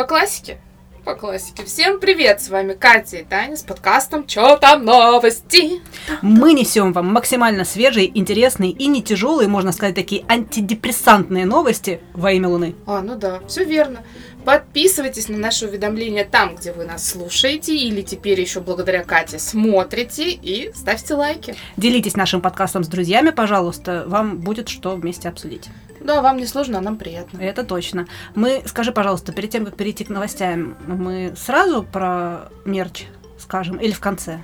По классике? По классике. Всем привет, с вами Катя и Таня с подкастом «Чё там новости?» Мы несем вам максимально свежие, интересные и не тяжелые, можно сказать, такие антидепрессантные новости во имя Луны. А, ну да, все верно. Подписывайтесь на наши уведомления там, где вы нас слушаете, или теперь еще благодаря Кате смотрите, и ставьте лайки. Делитесь нашим подкастом с друзьями, пожалуйста, вам будет что вместе обсудить. Да, вам не сложно, а нам приятно. Это точно. Мы, скажи, пожалуйста, перед тем, как перейти к новостям, мы сразу про мерч скажем или в конце?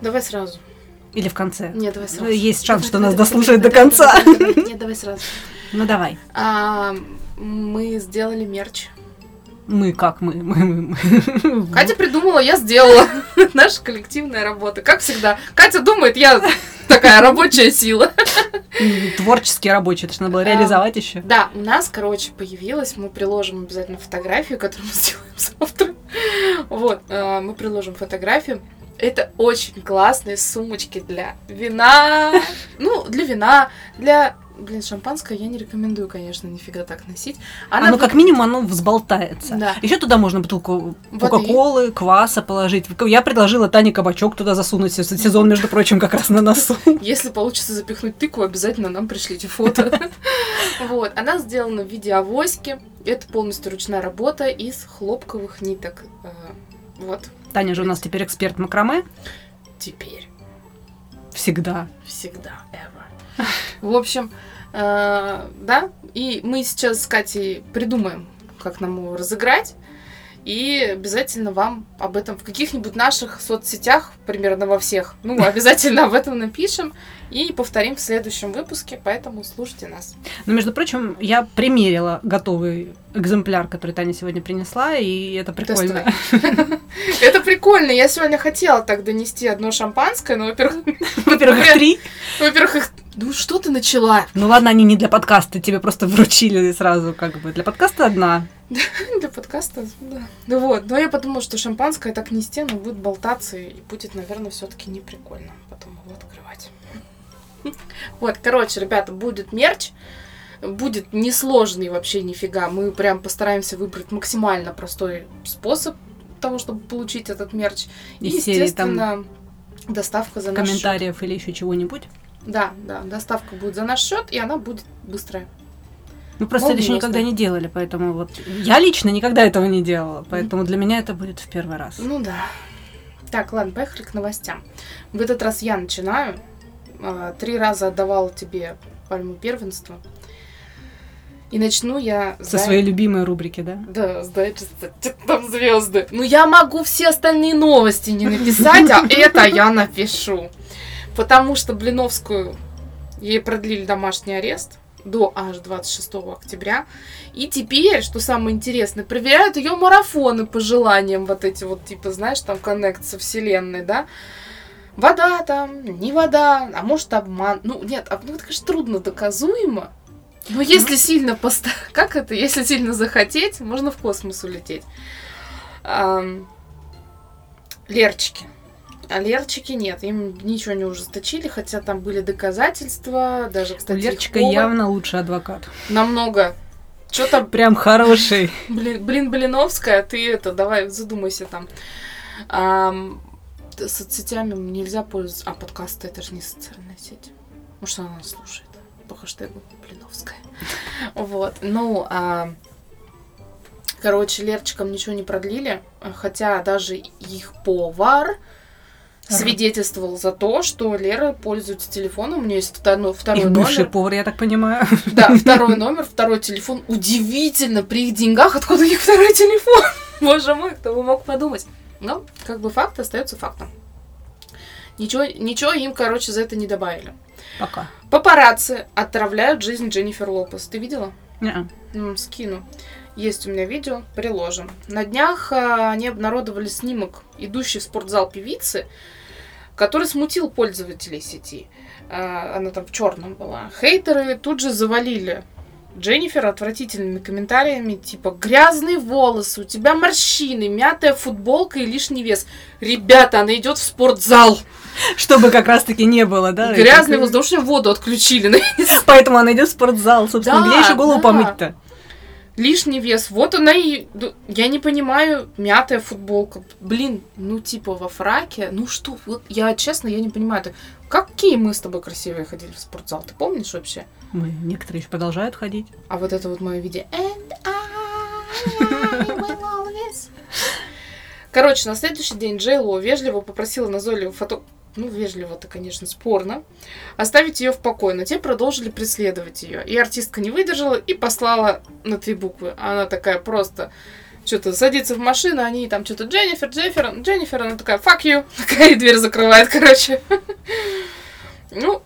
Давай сразу. Или в конце? Нет, давай сразу. Есть шанс, что нас дослушают до конца. Нет, давай сразу. Ну давай. А, мы сделали мерч. Мы как мы? мы, мы, мы. Катя придумала, я сделала. Наша коллективная работа. Как всегда. Катя думает, я такая рабочая сила. Творческий рабочий, это же надо было реализовать еще. Да, у нас, короче, появилась, мы приложим обязательно фотографию, которую мы сделаем завтра. Вот, э, мы приложим фотографию. Это очень классные сумочки для вина. Ну, для вина, для Блин, шампанское я не рекомендую, конечно, нифига так носить. Она, ну, как минимум, оно взболтается. Да. Еще туда можно бутылку. Кока-Колы, кваса положить. Я предложила Тане кабачок туда засунуть. Сезон, между прочим, как раз на носу. Если получится запихнуть тыкву, обязательно нам пришлите фото. Вот. Она сделана в виде авоськи. Это полностью ручная работа из хлопковых ниток. Э, Вот. Таня же у нас теперь эксперт макраме. Теперь. Всегда. Всегда. Ever. В общем, э, да, и мы сейчас с Катей придумаем, как нам его разыграть. И обязательно вам об этом в каких-нибудь наших соцсетях, примерно во всех, ну, обязательно об этом напишем и повторим в следующем выпуске, поэтому слушайте нас. Но, между прочим, я примерила готовый экземпляр, который Таня сегодня принесла, и это прикольно. Это прикольно. Я сегодня хотела так донести одно шампанское, но, во-первых... Во-первых, три. Во-первых, их... Ну, что ты начала? Ну ладно, они не для подкаста, тебе просто вручили сразу как бы. Для подкаста одна. Для подкаста, да. Ну вот, но я подумала, что шампанское так нести, оно будет болтаться, и будет, наверное, все таки не прикольно потом его открывать. Вот, короче, ребята, будет мерч, будет несложный вообще нифига. Мы прям постараемся выбрать максимально простой способ того, чтобы получить этот мерч. И, Из серии там естественно, доставка за наш счет. комментариев или еще чего-нибудь. Да, да, доставка будет за наш счет, и она будет быстрая. Мы просто это еще никогда не делали, поэтому вот я лично никогда этого не делала, поэтому для меня это будет в первый раз. Ну да. Так, ладно, поехали к новостям. В этот раз я начинаю. А, Три раза отдавала тебе пальму первенства. И начну я Со своей любимой рубрики, да? Да, знаете, там звезды. Ну, я могу все остальные новости не написать, а это я напишу. Потому что Блиновскую ей продлили домашний арест до аж 26 октября. И теперь, что самое интересное, проверяют ее марафоны по желаниям, вот эти вот, типа, знаешь, там коннект со вселенной, да? Вода там, не вода, а может обман. Ну, нет, об- ну, это, конечно, трудно доказуемо. Но если сильно поста... Как это? Если сильно захотеть, можно в космос улететь. Ам, Лерчики. А Лерчики нет, им ничего не ужесточили, хотя там были доказательства, даже, У кстати, Лерчика их повар явно лучший адвокат. намного. Что-то, Прям хороший. блин, блин, Блиновская, ты это, давай задумайся там. Соцсетями нельзя пользоваться. А подкасты это же не социальная сеть. Может, она нас слушает по хэштегу Блиновская. Вот. Ну, а, короче, Лерчикам ничего не продлили, хотя даже их повар свидетельствовал за то, что Лера пользуется телефоном. У нее есть второй, второй Их бывший номер. повар, я так понимаю. Да, второй номер, второй телефон. Удивительно, при их деньгах, откуда у них второй телефон? Боже мой, кто бы мог подумать. Но, как бы факт остается фактом. Ничего, ничего им, короче, за это не добавили. Пока. Папарацци отравляют жизнь Дженнифер Лопес. Ты видела? Неа. М, скину. Есть у меня видео, приложим. На днях а, они обнародовали снимок, идущей в спортзал певицы, который смутил пользователей сети. А, она там в черном была. Хейтеры тут же завалили Дженнифер отвратительными комментариями, типа «Грязные волосы, у тебя морщины, мятая футболка и лишний вес». Ребята, она идет в спортзал. Чтобы как раз-таки не было, да? Грязный Это- воздух, что воду отключили. Поэтому она идет в спортзал, собственно. Да, Где еще голову да. помыть-то? лишний вес. Вот она и... ну, Я не понимаю, мятая футболка. Блин, ну типа во фраке. Ну что, вот я честно, я не понимаю. Какие мы с тобой красивые ходили в спортзал? Ты помнишь вообще? Мы некоторые еще продолжают ходить. А вот это вот мое видео. And I will always- Короче, на следующий день Джей Ло вежливо попросила назойливого фото... Ну, вежливо-то, конечно, спорно. Оставить ее в покое, но те продолжили преследовать ее. И артистка не выдержала и послала на три буквы. Она такая просто что-то садится в машину, они там что-то Дженнифер, Дженнифер, Дженнифер, она такая, fuck you, такая и дверь закрывает, короче. Ну,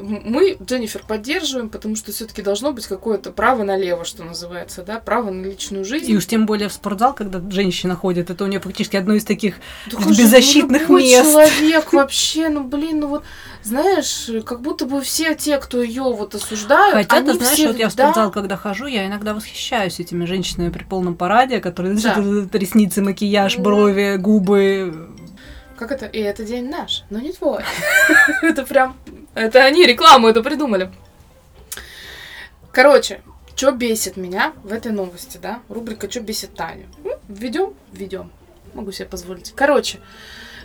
мы Дженнифер поддерживаем, потому что все-таки должно быть какое-то право налево, что называется, да, право на личную жизнь. И уж тем более в спортзал, когда женщина ходит, это у нее практически одно из таких Да же, беззащитных ну, любой мест. человек вообще, ну блин, ну вот, знаешь, как будто бы все те, кто ее вот осуждают, Хотя, они ты знаешь, все, вот я в да, спортзал, когда хожу, я иногда восхищаюсь этими женщинами при полном параде, которые Да. ресницы, макияж, брови, губы. Как это? И это день наш, но не твой. Это прям... Это они рекламу это придумали. Короче, что бесит меня в этой новости, да? Рубрика «Что бесит Таню?» Введем? Введем. Могу себе позволить. Короче,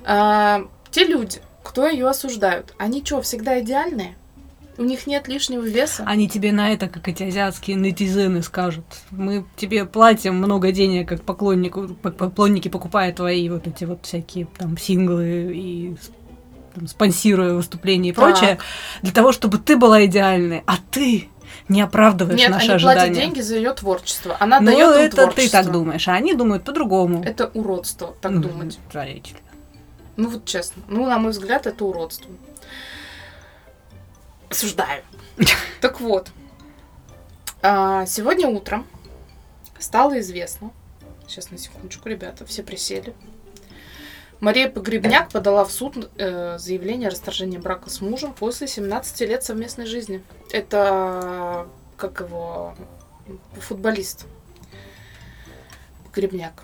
а, те люди, кто ее осуждают, они что, всегда идеальные? У них нет лишнего веса? Они тебе на это, как эти азиатские нетизены, скажут. Мы тебе платим много денег, как поклоннику, пок- поклонники покупая твои вот эти вот всякие там синглы и там, спонсируя выступления и Так. прочее, для того, чтобы ты была идеальной, а ты не оправдываешь Нет, наши они платят ожидания. деньги за ее творчество. Она Ну, дает это творчество. ты так думаешь, а они думают по-другому. Это уродство, так Ну, думать. жалеть. Ну вот честно. Ну, на мой взгляд, это уродство. Осуждаю. Так вот. а, Сегодня утром стало известно. Сейчас на секундочку, ребята, все присели. Мария Погребняк подала в суд э, заявление о расторжении брака с мужем после 17 лет совместной жизни. Это как его футболист Погребняк.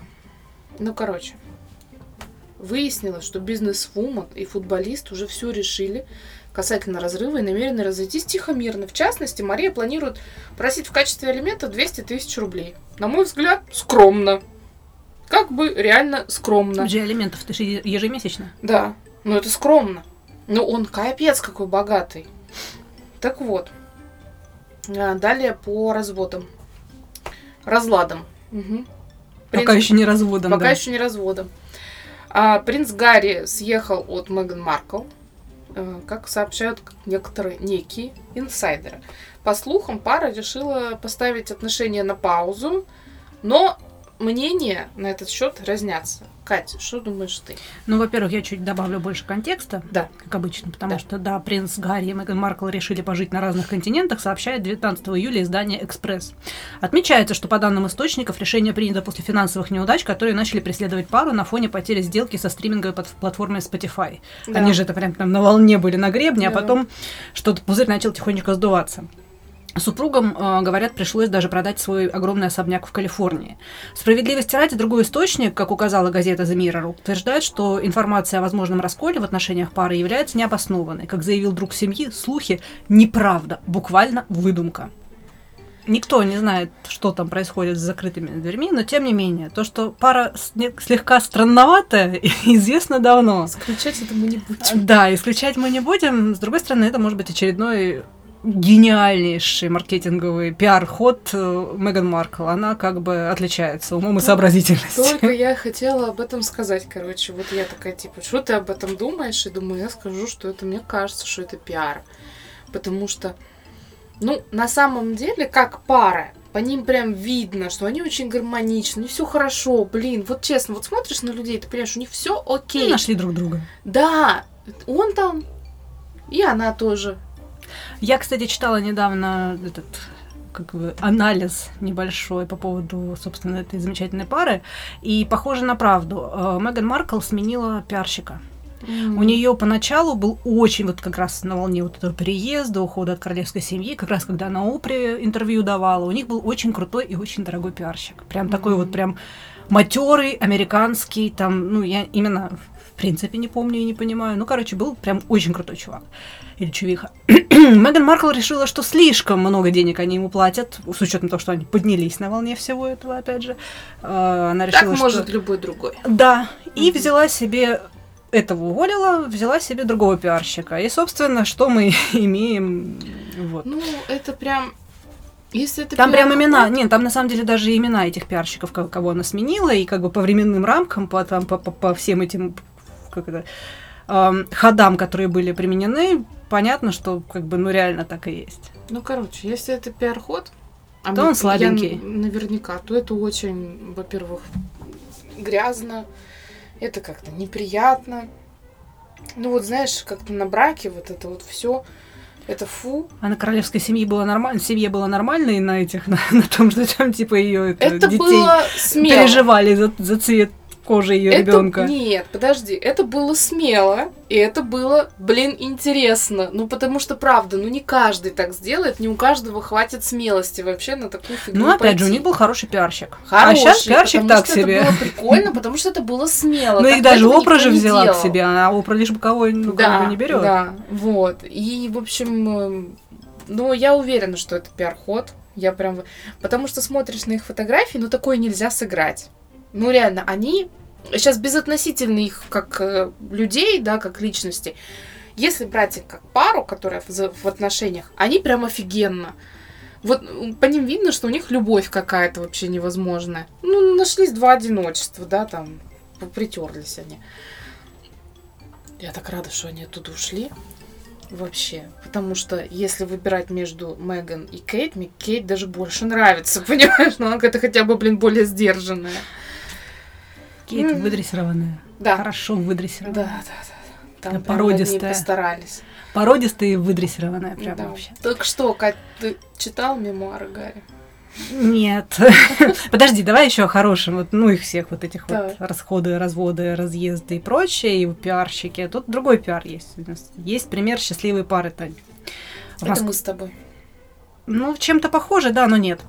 Ну, короче, Выяснилось, что бизнес-вумен и футболист уже все решили касательно разрыва и намерены разойтись тихо-мирно. В частности, Мария планирует просить в качестве алимента 200 тысяч рублей. На мой взгляд, скромно. Как бы реально скромно. Же алиментов ты же ежемесячно. Да, ну это скромно. Но он капец какой богатый. Так вот. А, Далее по разводам. Разладам. Пока Принц- еще не разводом. Пока да. еще не разводом. А, принц Гарри съехал от Меган Маркл, э, как сообщают некоторые некие инсайдеры. По слухам, пара решила поставить отношения на паузу, но мнения на этот счет разнятся. Катя, что думаешь ты? Ну, во-первых, я чуть добавлю больше контекста, Да. как обычно, потому Да. что, да, принц Гарри и Меган Маркл решили пожить на разных континентах, сообщает 19 июля издание «Экспресс». Отмечается, что, по данным источников, решение принято после финансовых неудач, которые начали преследовать пару на фоне потери сделки со стриминговой платформой Spotify. Да. Они же это прям там на волне были на гребне, а Да. потом что-то пузырь начал тихонечко сдуваться. Супругам, э, говорят, пришлось даже продать свой огромный особняк в Калифорнии. Справедливости ради, другой источник, как указала газета The Mirror, утверждает, что информация о возможном расколе в отношениях пары является необоснованной. Как заявил друг семьи, слухи – неправда, буквально выдумка. Никто не знает, что там происходит с закрытыми дверьми, но тем не менее, то, что пара слегка странноватая, известно давно. Исключать это мы не будем. Да, исключать мы не будем. С другой стороны, это может быть очередной гениальнейший маркетинговый пиар-ход э, Меган Маркл. Она как бы отличается умом и сообразительностью. Только я хотела об этом сказать, короче. Вот я такая, типа, что ты об этом думаешь? И думаю, я скажу, что это, мне кажется, что это пиар. Потому что, ну, на самом деле, как пара, по ним прям видно, что они очень гармоничны, все хорошо, блин, вот честно, вот смотришь на людей, ты понимаешь, у них все Ну, окей. Нашли друг друга. Да, он там, и она тоже. Я, кстати, читала недавно этот как бы анализ небольшой по поводу, собственно, этой замечательной пары. И похоже на правду. Э, Меган Маркл сменила пиарщика. У нее поначалу был очень вот как раз на волне вот этого переезда, ухода от королевской семьи, как раз когда на Опре интервью давала, у них был очень крутой и очень дорогой пиарщик. Прям такой Мгм. вот прям матерый, американский, там, ну, я именно принципе не помню и не понимаю. Ну, короче, был прям очень крутой чувак. Или чувиха. Меган Маркл решила, что слишком много денег они ему платят, с учетом того, что они поднялись на волне всего этого, опять же. А, Она решила, Так может что... любой другой. Да, и Мгм. взяла себе этого уволила, взяла себе другого пиарщика. И, собственно, что мы имеем? Вот. Ну, это прям... Если это Там прям имена, нет, там на самом деле даже имена этих пиарщиков, ко- кого она сменила, и как бы по временным рамкам, по, там, по, по- по всем этим как это, ходам, которые были применены, понятно, что как бы, ну, реально так и есть. Ну, короче, если это пиар-ход, а То мне- он слабенький. я наверняка, то это очень, во-первых, грязно, это как-то неприятно. Ну вот, знаешь, как-то на браке вот это вот все, это фу. А на королевской семье было нормально, семье было нормально, и на этих, на, на том, что там, типа, ее Это детей было смело. переживали за, за цвет кожи ее Это- ребенка. Нет, подожди, это было смело, и это было, блин, интересно. Ну, потому что, правда, ну не каждый так сделает, не у каждого хватит смелости вообще на такую фигню Ну, опять же, у пойти. них был хороший пиарщик. Хороший, а сейчас пиарщик так себе. Это было прикольно, потому что это было смело. Ну, их даже Опра же взяла делал. к себе, а Опра лишь бы кого ну, да, не берет. Да, вот. И, в общем, эм, ну, я уверена, что это пиар-ход. Я прям... Потому что смотришь на их фотографии, ну, такое нельзя сыграть. Ну, реально, они... Сейчас безотносительно их как э, людей, да, как личности. Если брать их как пару, которая в, в отношениях, они прям офигенно. Вот по ним видно, что у них любовь какая-то вообще невозможная. Ну, нашлись два одиночества, да, там, притерлись они. Я так рада, что они оттуда ушли. Вообще. Потому что если выбирать между Меган и Кейт, мне Кейт даже больше нравится, понимаешь? Но она какая-то хотя бы, блин, более сдержанная. Кейт Мгм. выдрессированная. Да. Хорошо Да, выдрессированная. да, да. Там Да, породистая. постарались. Породистая и выдрессированная прям Да. вообще. Так что, Кать, ты читал мемуары Гарри? Нет. Подожди, давай еще о хорошем. Вот, ну, их всех вот этих вот Давай. расходы, разводы, разъезды и прочее, и пиарщики. Тут другой пиар есть. у нас. Есть пример счастливой пары, Тань. Это Моск- мы с тобой. Ну, чем-то похоже, да, но нет.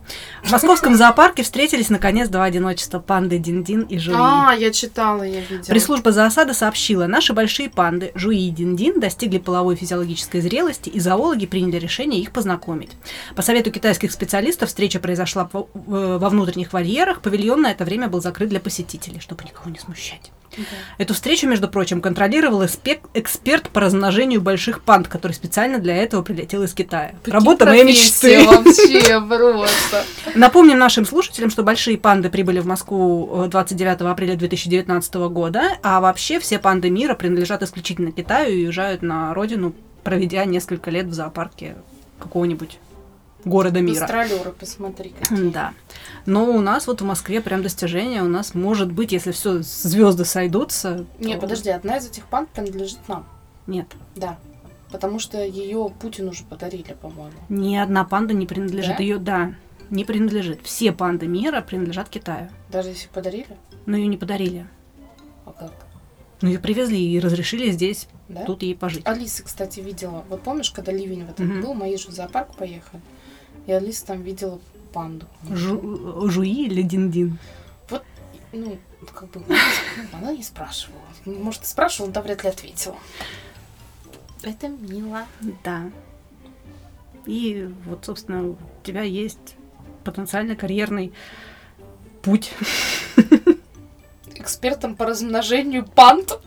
В московском зоопарке встретились, наконец, два одиночества панды Дин-Дин и Жуи. А, я читала, я видела. Пресс-служба зоосада сообщила, наши большие панды Жуи и Дин-Дин достигли половой физиологической зрелости, и зоологи приняли решение их познакомить. По совету китайских специалистов встреча произошла во, во внутренних вольерах, павильон на это время был закрыт для посетителей, чтобы никого не смущать. Да. Эту встречу, между прочим, контролировал эспек- эксперт по размножению больших панд, который специально для этого прилетел из Китая. Какие Работа моей мечты. вообще просто. Напомним нашим слушателям, что большие панды прибыли в Москву э, 29 апреля 2019 года, а вообще все панды мира принадлежат исключительно Китаю и уезжают на родину, проведя несколько лет в зоопарке какого-нибудь города мира. Гастролеры, посмотри. какие. Да. Но у нас вот в Москве прям достижение. У нас может быть, если все звезды сойдутся. Не, то- подожди, одна из этих панд принадлежит нам. Нет. Да. Потому что ее Путину уже подарили, по-моему. Ни одна панда не принадлежит. Да? Ее, да, не принадлежит. Все панды мира принадлежат Китаю. Даже если подарили? Но ее не подарили. А как? Ну, ее привезли и разрешили здесь, Да? тут ей пожить. Алиса, кстати, видела. Вот помнишь, когда ливень в этом Мгм. был, мои же в зоопарк поехали. И Алиса там видела панду. Жу- жуи или дин-дин? Ну, как бы, она не спрашивала. Может, и спрашивала, но вряд ли ответила. Это мило. Да. И вот, собственно, у тебя есть потенциально карьерный путь. экспертом по размножению панд.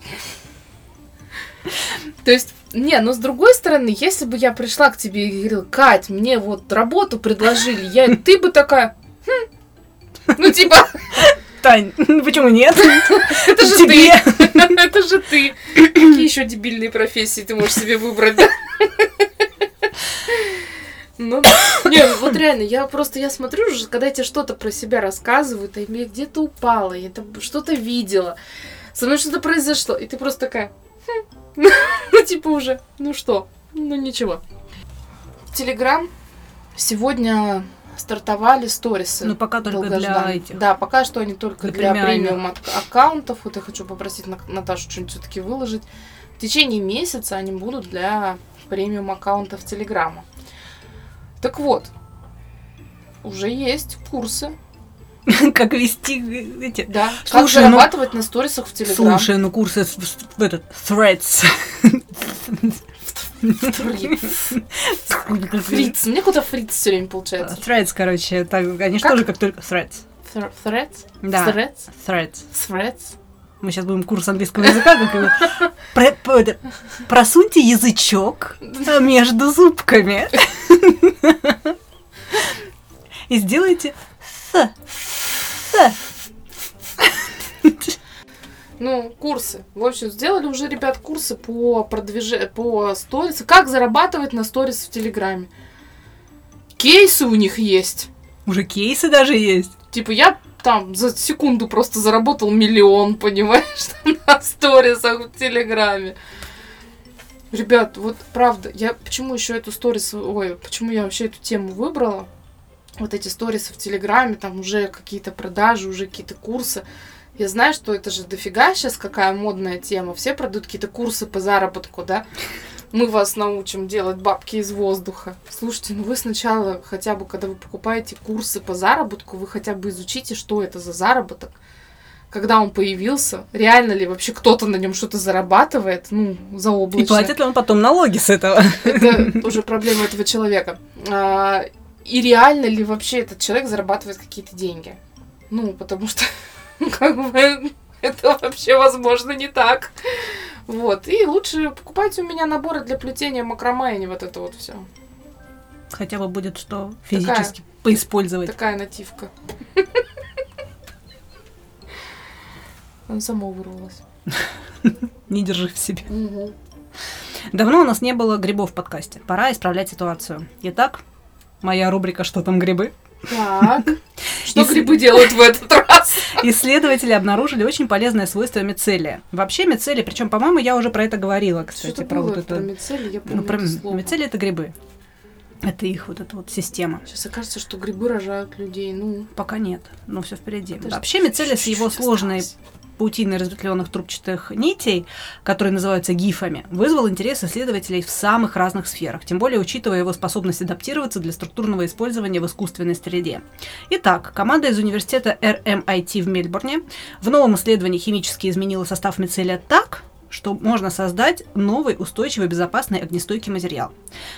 То есть, не, но с другой стороны, если бы я пришла к тебе и говорила, Кать, мне вот работу предложили, я, ты бы такая, «Хм». ну типа, Тань, ну почему нет? это же ты, это же ты. Какие еще дебильные профессии ты можешь себе выбрать, да? Ну, не, ну вот реально, я просто, я смотрю уже, когда тебе что-то про себя рассказывают, а я где-то упала, я там что-то видела, со мной что-то произошло, и ты просто такая, «Хм». ну, типа уже, ну что, ну ничего. Телеграм сегодня стартовали сторисы. Ну, пока только для этих. Да, пока что они только Для для, премиум ак- аккаунтов. Вот я хочу попросить Наташу что-нибудь все-таки выложить. В течение месяца они будут для премиум аккаунтов Телеграма. Так вот, уже есть курсы. Как вести эти... Да. как Слушай, ну- зарабатывать на сторисах в Телеграм. Слушай, ну курсы в, этот Threads. Фриц. Фриц. Мне куда фриц все время получается. Threads, короче, так, они же Как? тоже как только... Threads. Thre- Threads? Да. Threads? Threads. Threads? Мы сейчас будем курс английского языка. как Про- про- Просуньте язычок между зубками. И сделайте с. Ну, курсы. В общем, сделали уже, ребят, курсы по продвижению, по сторис. Как зарабатывать на сторис в Телеграме. Кейсы у них есть. Уже кейсы даже есть. Типа, я там за секунду просто заработал миллион, понимаешь, на сторисах в Телеграме. Ребят, вот правда, я почему еще эту сторис, ой, почему я вообще эту тему выбрала? Вот эти сторисы в Телеграме, там уже какие-то продажи, уже какие-то курсы. Я знаю, что это же дофига сейчас какая модная тема. Все продают какие-то курсы по заработку, да? Мы вас научим делать бабки из воздуха. Слушайте, ну вы сначала хотя бы, когда вы покупаете курсы по заработку, вы хотя бы изучите, что это за заработок, когда он появился, реально ли вообще кто-то на нем что-то зарабатывает, ну, заоблачно. И платит ли он потом налоги с этого? Это уже проблема этого человека. И реально ли вообще этот человек зарабатывает какие-то деньги? Ну, потому что, как бы, это вообще возможно не так. Вот. И лучше покупайте у меня наборы для плетения макраме, а не вот это вот все. Хотя бы будет что физически поиспользовать. Такая нативка. Он само вырвалось. Не держи в себе. Давно у нас не было грибов в подкасте. Пора исправлять ситуацию. Итак, моя рубрика «Что там грибы?» Так. Что грибы делают в этот раз? Исследователи обнаружили очень полезное свойство мицелия. Вообще мицелий, причем, по-моему, я уже про это говорила, кстати, про вот про это. мицелий, я помню Ну, про это слово. мицелий это грибы. Это их вот эта вот система. Сейчас окажется, что грибы рожают людей. Ну, Пока нет, но все впереди. подожди, Вообще мицелий с его сложной осталось. Паутиной разветвленных трубчатых нитей, которые называются гифами, вызвал интерес исследователей в самых разных сферах, тем более учитывая его способность адаптироваться для структурного использования в искусственной среде. Итак, команда из университета RMIT в Мельбурне в новом исследовании химически изменила состав мицелия так, что можно создать новый устойчивый безопасный огнестойкий материал.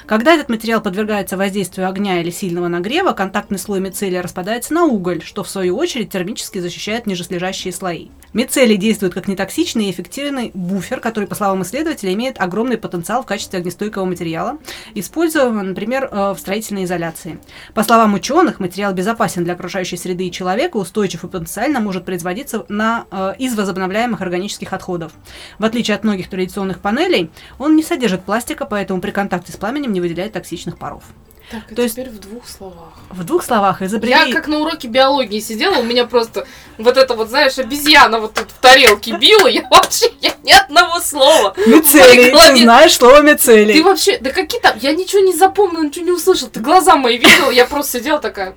Когда этот материал подвергается воздействию огня или сильного нагрева, контактный слой мицелия распадается на уголь, что в свою очередь термически защищает нижеслежащие слои. Мицелий действует как нетоксичный и эффективный буфер, который, по словам исследователей, имеет огромный потенциал в качестве огнестойкого материала, используемого, например, э, в строительной изоляции. По словам ученых, материал безопасен для окружающей среды и человека, устойчив и потенциально может производиться на, э, из возобновляемых органических отходов. В отличие от многих традиционных панелей, он не содержит пластика, поэтому при контакте с пламенем не выделяет токсичных паров. Так, То есть- теперь в двух словах. В двух словах изобрели... Я как на уроке биологии сидела, у меня просто вот это вот, знаешь, обезьяна вот тут в тарелке била, я вообще я ни одного слова. Мицелий, ты знаешь слово мицелий. Ты вообще, да какие там, я ничего не запомнила, ничего не услышала, ты глаза мои видела, я просто сидела такая.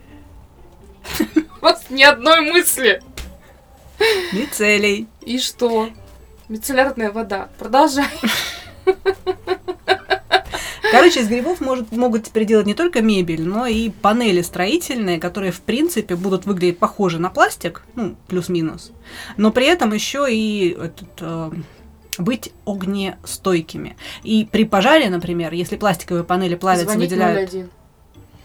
Просто ни одной мысли. Мицелий. И что? Мицеллярная вода. Продолжай. Короче, из грибов может, могут теперь делать не только мебель, но и панели строительные, которые, в принципе, будут выглядеть похожи на пластик, ну, плюс-минус, но при этом еще и этот, э, быть огнестойкими. И при пожаре, например, если пластиковые панели плавятся, Звонить выделяют... 01.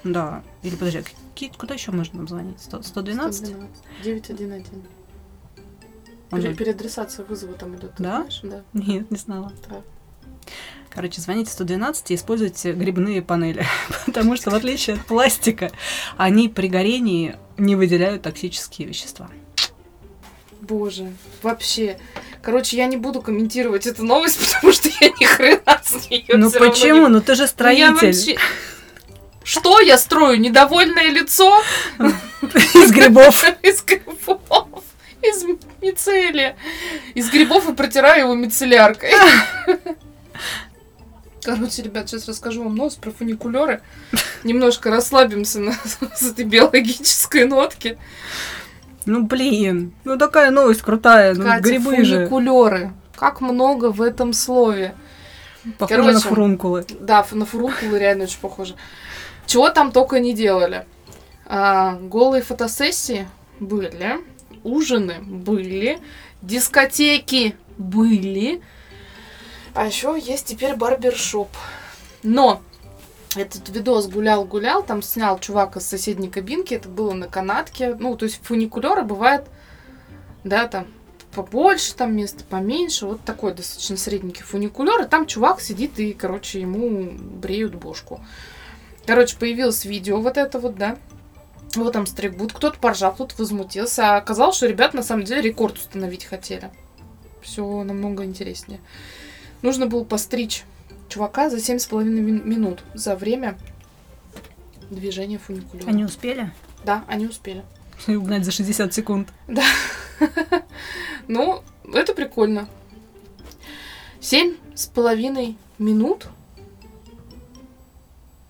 Да. Или подожди, а какие, куда еще можно нам звонить? 100 112? 112. 911. Он Пере- Переадресация вызова там идет. Да? знаешь? Да. Нет, не знала. Так. Короче, звоните 112 и используйте грибные панели, потому что в отличие от пластика, они при горении не выделяют токсические вещества. Боже, вообще. Короче, я не буду комментировать эту новость, потому что я ни хрена с нее ну почему? Ну ты же Я строитель вообще- Что я строю? Недовольное лицо из грибов. из грибов, из мицелия. Из грибов и протираю его мицелляркой. Короче, ребят, сейчас расскажу вам новость про фуникулеры. Немножко расслабимся на, с этой биологической нотки. Ну блин, ну такая новость крутая, ну Катя, грибы же, фуникулеры. Как много в этом слове. похожи на короче, фурункулы. Да, на фурункулы реально очень похоже. Чего там только не делали. А, голые фотосессии были, ужины были, дискотеки были. А еще есть теперь барбершоп. Но этот видос гулял-гулял, там снял чувак из соседней кабинки, это было на канатке. Ну, то есть фуникулеры бывает, да, там побольше там места, поменьше. Вот такой достаточно средненький фуникулер. И там чувак сидит и, короче, ему бреют бошку. Короче, появилось видео вот это вот, да. Вот там стригбут. Кто-то поржал, кто-то возмутился. А оказалось, что ребят на самом деле рекорд установить хотели. Все намного интереснее. Нужно было постричь чувака за 7,5 мин- минут за время движения фуникулера. Они успели? Да, они успели. И угнать за 60 секунд. Ну, это прикольно. Семь с половиной минут.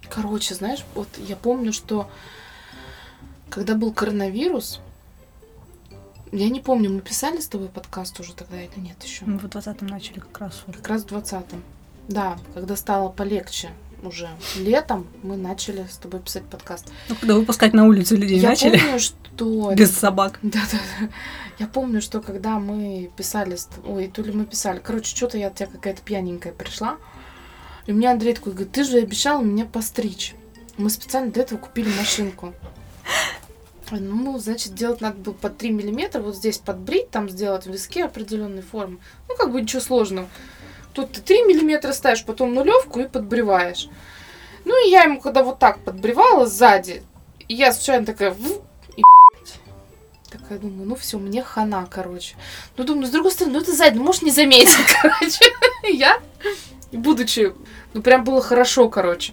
Короче, знаешь, вот я помню, что когда был коронавирус, я не помню, мы писали с тобой подкаст уже тогда или нет еще? Мы в 20-м начали как раз. Как раз в двадцатом. Да, когда стало полегче уже летом, мы начали с тобой писать подкаст. Ну, когда выпускать на улицу людей я начали. помню, что... Без собак. Да, да, да. Я помню, что когда мы писали, ой, то ли мы писали, короче, что-то я от тебя какая-то пьяненькая пришла, и мне Андрей такой говорит, ты же обещал меня постричь. Мы специально для этого купили машинку. Ой, Ну, значит, делать надо было по 3 миллиметра, вот здесь подбрить, там сделать виски определенной формы. Ну, как бы ничего сложного. Тут ты 3 миллиметра ставишь, потом нулевку и подбриваешь. Ну, и я ему, когда вот так подбривала сзади, я случайно такая, и Такая думаю, ну все, мне хана, короче. Ну думаю, с другой стороны, ну это сзади, ну может не заметил, короче. Я, будучи, ну прям было хорошо, короче.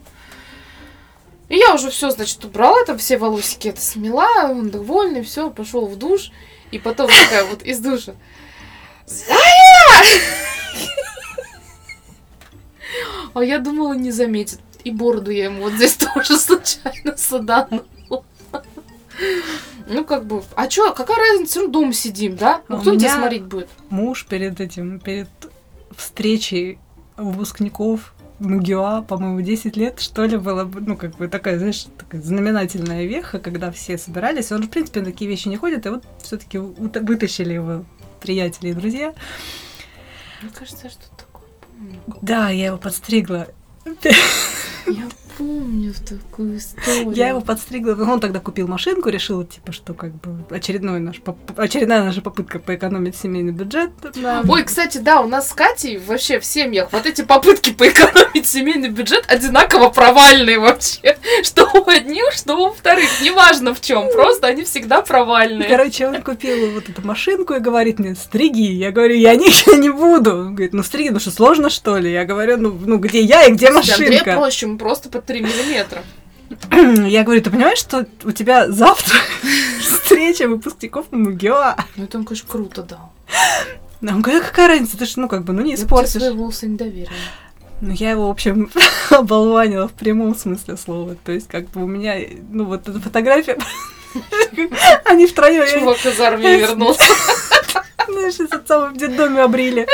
И я уже все, значит, убрала там все волосики, это смела, он довольный, все, пошел в душ. И потом такая вот из душа. Зая! А я думала, не заметит. И бороду я ему вот здесь тоже случайно саданула. Ну, как бы, а чё, какая разница, все равно дома сидим, да? Ну, А у кто тебя смотреть будет? Муж перед этим, перед встречей выпускников МГУА, по-моему, 10 лет, что ли, было, бы, ну, как бы такая, знаешь, такая знаменательная веха, когда все собирались. Он, в принципе, на такие вещи не ходит, и вот все таки вытащили его приятели и друзья. Мне кажется, я что-то такое помню. Да, я его подстригла. Я помню такую историю. Я его подстригла. Он тогда купил машинку, решил, типа, что как бы очередной наш, очередная наша попытка поэкономить семейный бюджет. на- Ой, кстати, да, у нас с Катей вообще в семьях вот эти попытки поэкономить семейный бюджет одинаково провальные вообще. Что у одних, что у вторых. Неважно в чем, просто они всегда провальные. Короче, он купил вот эту машинку и говорит мне, стриги. Я говорю, я ничего не буду. Он говорит, ну стриги, ну что, сложно что ли? Я говорю, ну, ну где я и где машинка? проще, ему просто 3 миллиметра. Я говорю, ты понимаешь, что у тебя завтра встреча выпускников МГУА? Ну это он, конечно, круто дал. А Он говорит, «А какая разница, ты ж, ну, как бы, ну, не Я испортишь. свои волосы не доверила. Ну, я его, в общем, оболванила в прямом смысле слова. То есть, как бы у меня, ну, вот эта фотография, они втроем, я, Чувак из армии вернулся. знаешь, этот самый в детдоме обрили.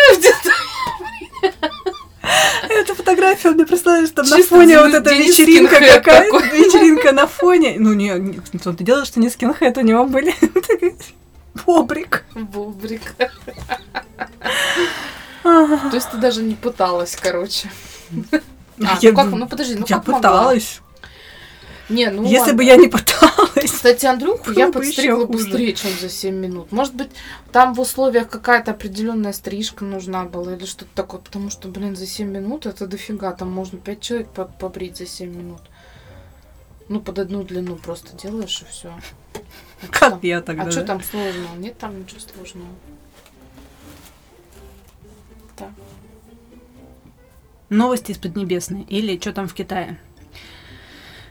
Эту фотографию мне представляешь, там на фоне вот эта вечеринка какая-то. Вечеринка на фоне. Ну, не, не, он ты делаешь, что не скинхед, у него были бобрик. Бубрик. Ага. То есть ты даже не пыталась, короче. А, Я ну как, ну подожди, ну Я как пыталась. Не, ну Если ладно. бы я не пыталась. Кстати, Андрюху я бы подстригла быстрее, чем за 7 минут. Может быть, там в условиях какая-то определенная стрижка нужна была или что-то такое, потому что, блин, за 7 минут это дофига. Там можно 5 человек по- побрить за 7 минут. Ну, под одну длину просто делаешь и все. Как я тогда. А что там сложного? Нет там ничего сложного. Так. Новости из Поднебесной. Или что там в Китае.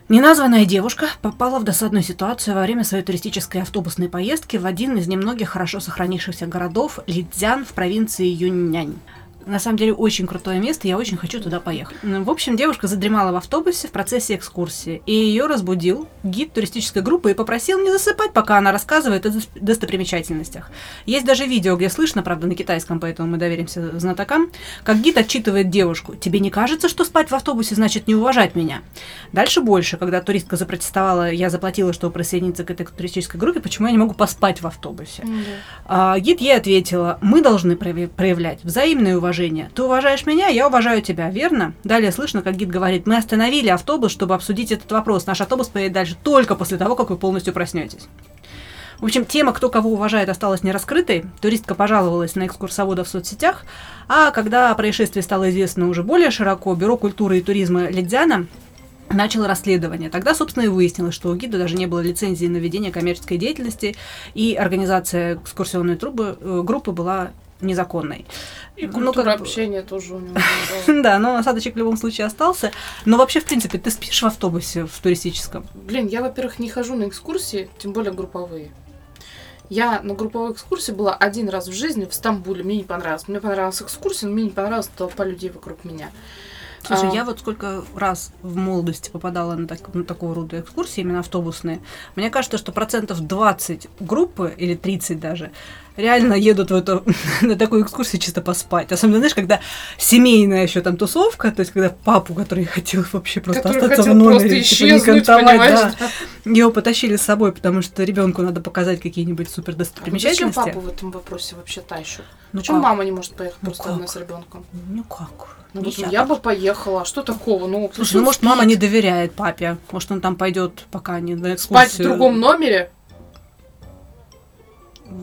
Неназванная девушка попала в досадную ситуацию во время своей туристической автобусной поездки в один из немногих хорошо сохранившихся городов Лидзян в провинции Юньнянь. На самом деле очень крутое место, я очень хочу туда поехать. В общем, девушка задремала в автобусе в процессе экскурсии, и ее разбудил гид туристической группы и попросил не засыпать, пока она рассказывает о дос- достопримечательностях. Есть даже видео, где слышно, правда, на китайском, поэтому мы доверимся знатокам, как гид отчитывает девушку. «Тебе не кажется, что спать в автобусе значит не уважать меня?» Дальше больше, когда туристка запротестовала, я заплатила, чтобы присоединиться к этой туристической группе, почему я не могу поспать в автобусе? А, гид ей ответила, мы должны проявлять взаимное уважение уважения. Ты уважаешь меня, я уважаю тебя, верно? Далее слышно, как гид говорит, мы остановили автобус, чтобы обсудить этот вопрос. Наш автобус поедет дальше только после того, как вы полностью проснетесь. В общем, тема, кто кого уважает, осталась нераскрытой. Туристка пожаловалась на экскурсовода в соцсетях, а когда происшествие стало известно уже более широко, Бюро культуры и туризма Ледзяна начало расследование. Тогда, собственно, и выяснилось, что у гида даже не было лицензии на ведение коммерческой деятельности, и организация экскурсионной трубы, э, группы была незаконной. И Ну, культура как бы- общения тоже у него. Да, но осадочек в любом случае остался. Но вообще, в принципе, ты спишь в автобусе в туристическом. Блин, я, во-первых, не хожу на экскурсии, тем более групповые. Я на групповой экскурсии была один раз в жизни в Стамбуле. Мне не понравилось. Мне понравилась экскурсия, но мне не понравилась толпа людей вокруг меня. Слушай, А. я вот сколько раз в молодости попадала на, так- на такого рода экскурсии, именно автобусные, мне кажется, что процентов 20 группы, или 30 даже, реально едут в эту, на такую экскурсию чисто поспать. Особенно, знаешь, когда семейная еще там тусовка, то есть когда папу, который хотел вообще просто Который остаться в номере, типа, не кантовать, да. Его потащили с собой, потому что ребенку надо показать какие-нибудь супер А вот Зачем достопримечательности. папу в этом вопросе вообще тащут? Ну Почему как? мама не может поехать Ну просто как? одна с ребенком? Ну как? Ну, вот я так. бы поехала. А что такого? Ну, Слушай, ну он может мама не спит. доверяет папе, может он там пойдет пока не на спать в экскурсию. другом номере?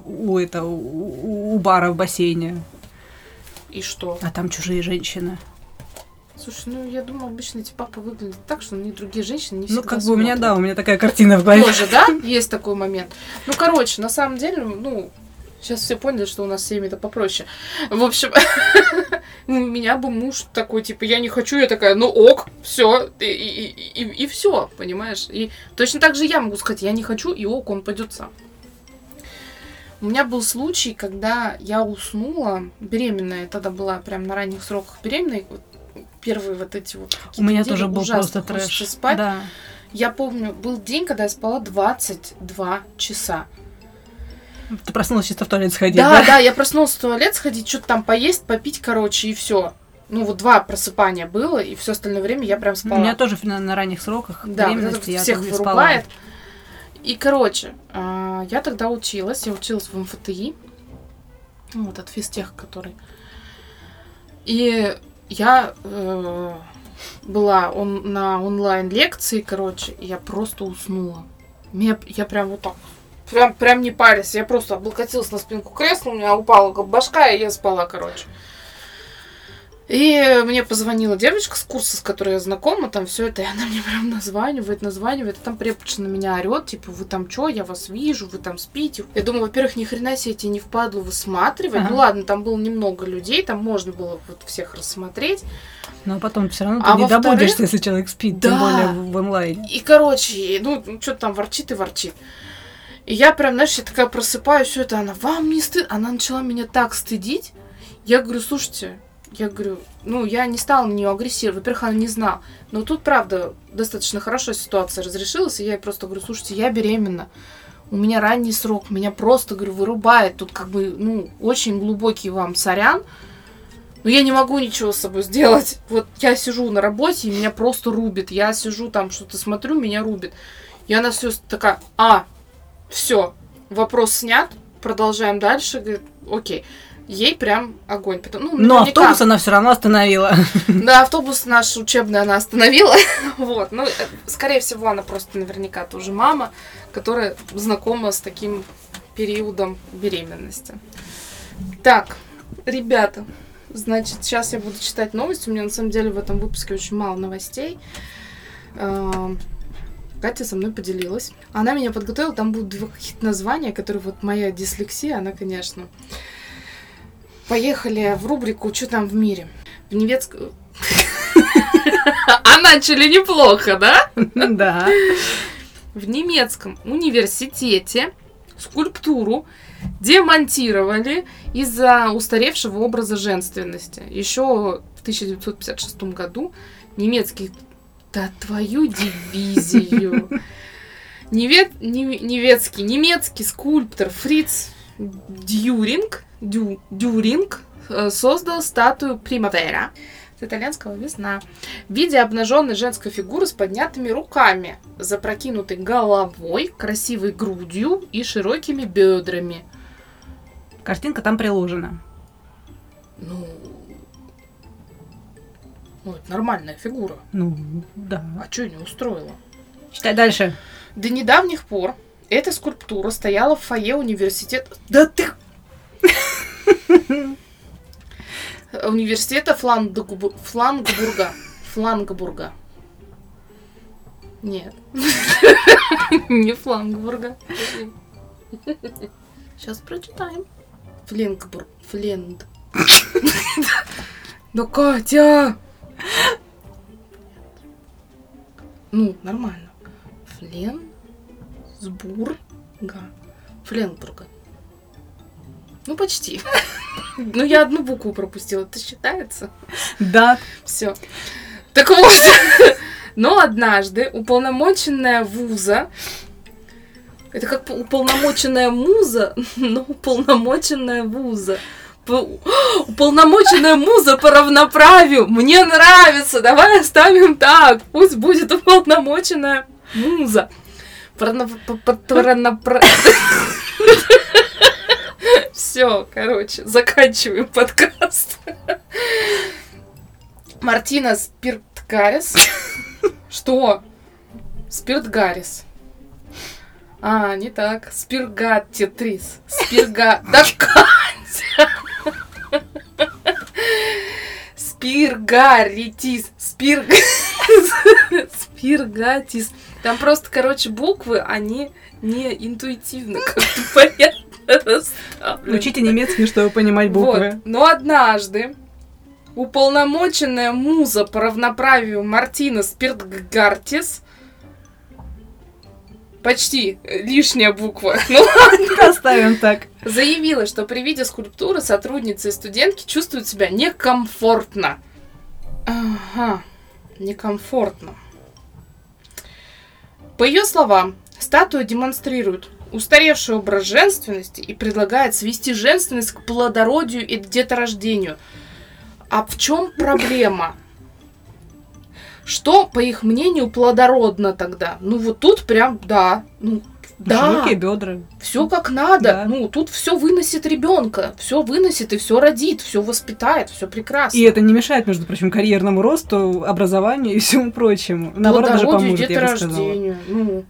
У, это, у, у бара в бассейне, И что? а там чужие женщины. Слушай, ну я думаю, обычно эти папы выглядят так, что ни другие женщины не Ну, как бы у меня, смотрят. да, у меня такая картина в голове. Тоже, да? Есть такой момент. Ну, короче, на самом деле, ну, сейчас все поняли, что у нас с это попроще. В общем, у меня бы муж такой, типа, я не хочу, я такая, ну ок, все, и, и, и, все, понимаешь? И точно так же я могу сказать, я не хочу, и ок, он пойдет сам. У меня был случай, когда я уснула, беременная, тогда была прям на ранних сроках беременной, вот первые вот эти вот У меня недели тоже был просто трэш. спать. Да. Я помню, был день, когда я спала 22 часа. Ты проснулась чисто в туалет сходить, Да, да? да, я проснулась в туалет сходить, что-то там поесть, попить, короче, и все. Ну, вот два просыпания было, и все остальное время я прям У спала. меня тоже на, на ранних сроках да, беременности я всех спала. И, короче, а, я тогда училась, я училась в МФТИ, вот от физтех, который. И я э, была он, на онлайн-лекции, короче, и я просто уснула. Меня, я прям вот так, прям, прям не парясь, я просто облокотилась на спинку кресла, у меня упала башка, и я спала, короче. И мне позвонила девочка с курса, с которой я знакома, там все это, и она мне прям названивает, названивает, а там преподша на меня орет, типа, вы там чё, я вас вижу, вы там спите. Я думаю, во-первых, ни хрена себе тебе не впадло высматривать. Ага. Ну ладно, там было немного людей, там можно было вот всех рассмотреть. Но потом все равно ты А не добудешься, если человек спит, тем Да. более в, онлайне. И, короче, ну, что там ворчит и ворчит. И я прям, знаешь, я такая просыпаюсь, все это, она, вам не стыд? Она начала меня так стыдить. Я говорю, слушайте, я говорю, ну, я не стала на нее агрессировать. Во-первых, она не знала. Но тут, правда, достаточно хорошо ситуация разрешилась. И я ей просто говорю, слушайте, я беременна. У меня ранний срок, меня просто, говорю, вырубает. Тут как бы, ну, очень глубокий вам сорян. Но я не могу ничего с собой сделать. Вот я сижу на работе, и меня просто рубит. Я сижу там, что-то смотрю, меня рубит. И она все такая, а, все, вопрос снят, продолжаем дальше. Говорит, окей. Ей прям огонь. Потом, ну, Но наверняка- автобус она все равно остановила. да, автобус наш учебный она остановила. вот. Ну, э, скорее всего, она просто наверняка тоже мама, которая знакома с таким периодом беременности. Так, ребята, значит, сейчас я буду читать новости. У меня на самом деле в этом выпуске очень мало новостей. Эм, Катя со мной поделилась. Она меня подготовила, там будут два каких-то названия, которые вот моя дислексия, она, конечно. Поехали в рубрику «Что там в мире?» В немецкую... А начали неплохо, да? Да. В немецком университете скульптуру демонтировали из-за устаревшего образа женственности. Еще в 1956 году немецкий... Да твою дивизию! Невет, не- неветский, немецкий скульптор Фриц Дюринг, Дю, Дюринг э, создал статую Примавера с итальянского весна в виде обнаженной женской фигуры с поднятыми руками, запрокинутой головой, красивой грудью и широкими бедрами. Картинка там приложена. Ну, Ну, это нормальная фигура. Ну, да. А что не устроила? Читай дальше. До недавних пор эта скульптура стояла в фойе университета... Да ты... Университета Флангбу- Флангбурга. Флангбурга. Нет. Не Флангбурга. Сейчас прочитаем. Фленгбург. Фленд. Ну, Катя! Ну, нормально. Фленсбурга. Фленбурга. Ну, почти. Ну, я одну букву пропустила. Это считается? Да. Все. Так вот. Но однажды уполномоченная вуза это как по- уполномоченная муза, но уполномоченная вуза. По- Уполномоченная муза по равноправию. Мне нравится. Давай оставим так. Пусть будет уполномоченная муза. Все, короче, заканчиваем подкаст. Мартина Спиртгарис. Что? Спиртгарис. А, не так. Спиргаттитрис. Спирга... Да Катя! Спиргаритис. Спирг... Спиргатис. Там просто, короче, буквы, они не интуитивно как-то понятно. Учите немецкий, чтобы понимать буквы. Вот. Но однажды уполномоченная муза по равноправию Мартина Спиртгартис почти лишняя буква. Ну, Оставим так. заявила, что при виде скульптуры сотрудницы и студентки чувствуют себя некомфортно. Ага, некомфортно. По ее словам, статуя демонстрирует устаревший образ женственности и предлагает свести женственность к плодородию и деторождению. А в чем проблема? Что, по их мнению, плодородно тогда? Ну вот тут прям, да, ну да, Широкие бедра. все как надо. Да. Ну тут все выносит ребенка, все выносит и все родит, все воспитает, все прекрасно. И это не мешает, между прочим, карьерному росту, образованию и всему прочему. Наоборот, даже поможет, я бы сказала. Ну,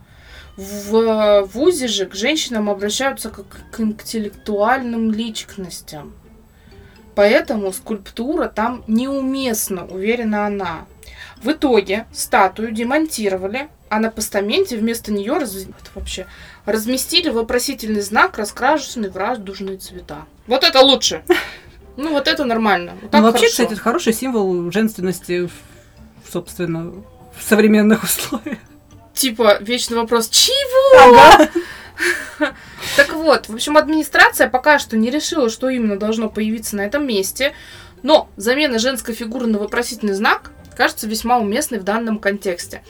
в ВУЗе же к женщинам обращаются как к интеллектуальным личностям. Поэтому скульптура там неуместна, уверена она. В итоге статую демонтировали, а на постаменте вместо нее раз- это вообще разместили вопросительный знак, раскрашенный в радужные цвета. Вот это лучше. Ну, вот это нормально. Вот Ну, вообще, хорошо. кстати, это хороший символ женственности, собственно, в современных условиях. Типа, вечный вопрос, чего? Так вот, в общем, администрация пока что не решила, что именно должно появиться на этом месте, но замена женской фигуры на вопросительный знак кажется весьма уместной в данном контексте.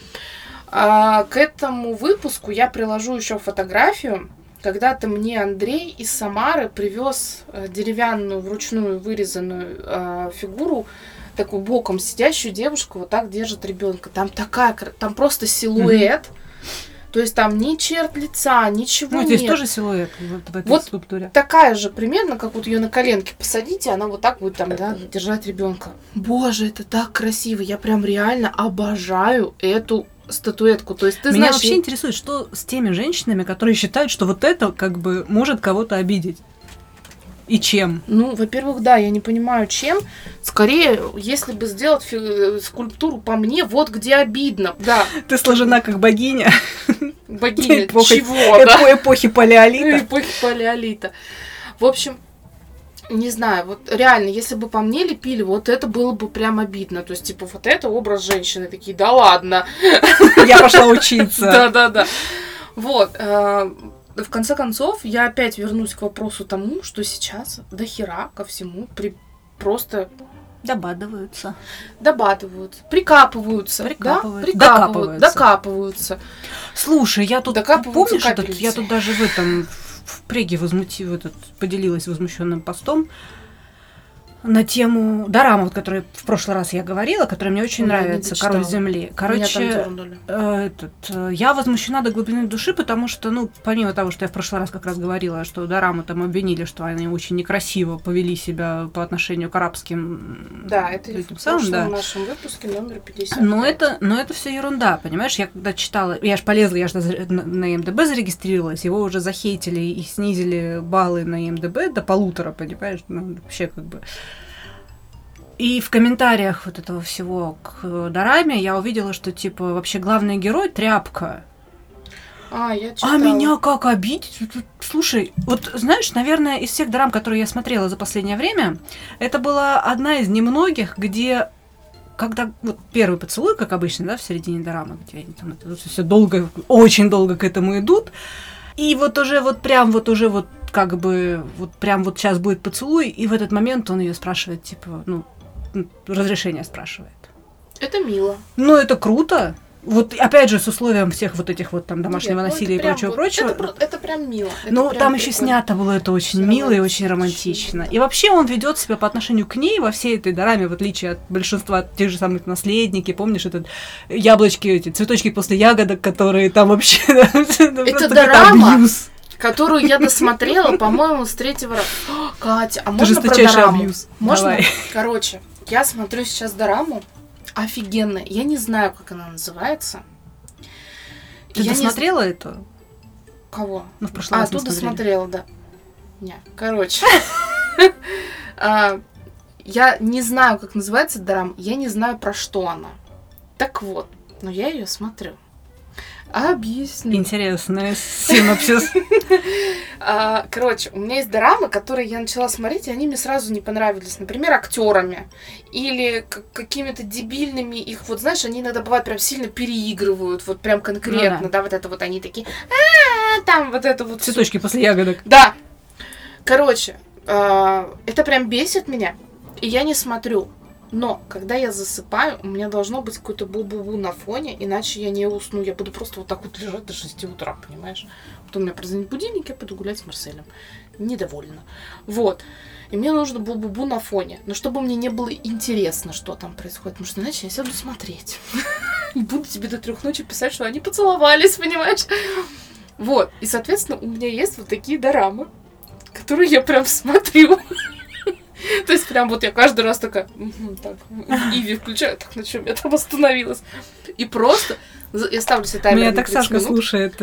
А, к этому выпуску я приложу еще фотографию. Когда-то мне Андрей из Самары привез э, деревянную вручную вырезанную э, фигуру, такую боком сидящую девушку, вот так держит ребенка. Там такая, там просто силуэт. То есть там ни черт лица, ничего Ну, здесь нет. тоже силуэт вот в этой Вот скульптуре. Такая же примерно, как вот ее на коленке посадите, она вот так будет там, да, держать ребенка. Боже, это так красиво. Я прям реально обожаю эту статуэтку. То есть ты Меня знаешь, вообще я- интересует, что с теми женщинами, которые считают, что вот это как бы может кого-то обидеть. И чем? Ну, во-первых, да, я не понимаю, чем. Скорее, если бы сделать фи- э, скульптуру по мне, вот где обидно. Да, Ты сложена как богиня богиня, Эпохи- чего, да? эпо- эпохи палеолита. Эпохи палеолита. В общем, не знаю, вот реально, если бы по мне лепили, вот это было бы прям обидно. То есть, типа, вот это образ женщины. Такие, да ладно. Я пошла учиться. Да-да-да. Вот. В конце концов, я опять вернусь к вопросу тому, что сейчас до хера ко всему при просто Добадываются. добатываются, прикапываются, Прикапывают- да? прикапывают, докапываются. докапываются. Слушай, я тут помнишь этот, я тут даже в этом в преге возмутив, этот, поделилась возмущенным постом. На тему Дорамы, вот, которой в прошлый раз я говорила, которая мне очень не нравится. Король Земли. Короче, э, этот, э, я возмущена до глубины души, потому что, ну, помимо того, что я в прошлый раз как раз говорила, что Дораму там обвинили, что они очень некрасиво повели себя по отношению к арабским Да, это этим в самым, да. нашем выпуске номер 50. Но это, но это все ерунда, понимаешь? Я когда читала, я же полезла, я же на, на МДБ зарегистрировалась, его уже захейтили и снизили баллы на МДБ до полутора, понимаешь? Ну, вообще как бы. И в комментариях вот этого всего к Дораме я увидела, что типа вообще главный герой тряпка. А, я читала. А меня как обидеть? Слушай, вот знаешь, наверное, из всех драм, которые я смотрела за последнее время, это была одна из немногих, где когда вот первый поцелуй, как обычно, да, в середине дорамы, где они там все долго, очень долго к этому идут, и вот уже вот прям вот уже вот как бы вот прям вот сейчас будет поцелуй, и в этот момент он ее спрашивает, типа, ну, разрешение спрашивает. Это мило. Ну, это круто. Вот опять же с условием всех вот этих вот там домашнего Нет, ну, насилия это и прям прочего вот- прочего. Это, это прям мило. Это Ну, прям там еще снято было это очень Всё мило и очень романтично. романтично. И вообще он ведет себя по отношению к ней во всей этой дораме, в отличие от большинства тех же самых наследники. Помнишь, этот яблочки, эти цветочки после ягодок, которые там вообще... Это дорама. Которую я досмотрела, по-моему, с третьего раза. Катя, а можно про дораму? абьюз. Можно? Давай. Короче, я смотрю сейчас дораму. Офигенная. Я не знаю, как она называется. Ты Я не досмотрела это? зн- Кого? Ну, в прошлый А, раз мы тут досмотрела, да. Не, короче. А, Я не знаю, как называется дорама. Я не знаю, про что она. Так вот, но я ее смотрю. Объясню. Интересный синопсис. А, Короче, у меня есть дорамы, которые я начала смотреть, и они мне сразу не понравились. Например, актерами. Или какими-то дебильными. Их вот, знаешь, они иногда бывают прям сильно переигрывают. Вот прям конкретно, Ну да. да, вот это вот они такие. «А, Там вот это вот. всё». Цветочки после ягодок. Да. Короче, а, это прям бесит меня. И я не смотрю. Но когда я засыпаю, у меня должно быть какое-то бу-бу-бу на фоне, иначе я не усну. Я буду просто вот так вот лежать до 6 утра, понимаешь? Потом у меня прозвонит будильник, я пойду гулять с Марселем. Недовольна. Вот. И мне нужно бу-бу-бу на фоне. Но чтобы мне не было интересно, что там происходит. Потому что иначе я сяду смотреть. И буду тебе до трех ночи писать, что они поцеловались, понимаешь? Вот. И, соответственно, у меня есть вот такие дорамы, которые я прям смотрю. То есть прям вот я каждый раз такая, «Мгм, так, Иви включаю, так, на чем я там остановилась. И просто я ставлю себе таймер Меня так 30 Сашка минут. слушает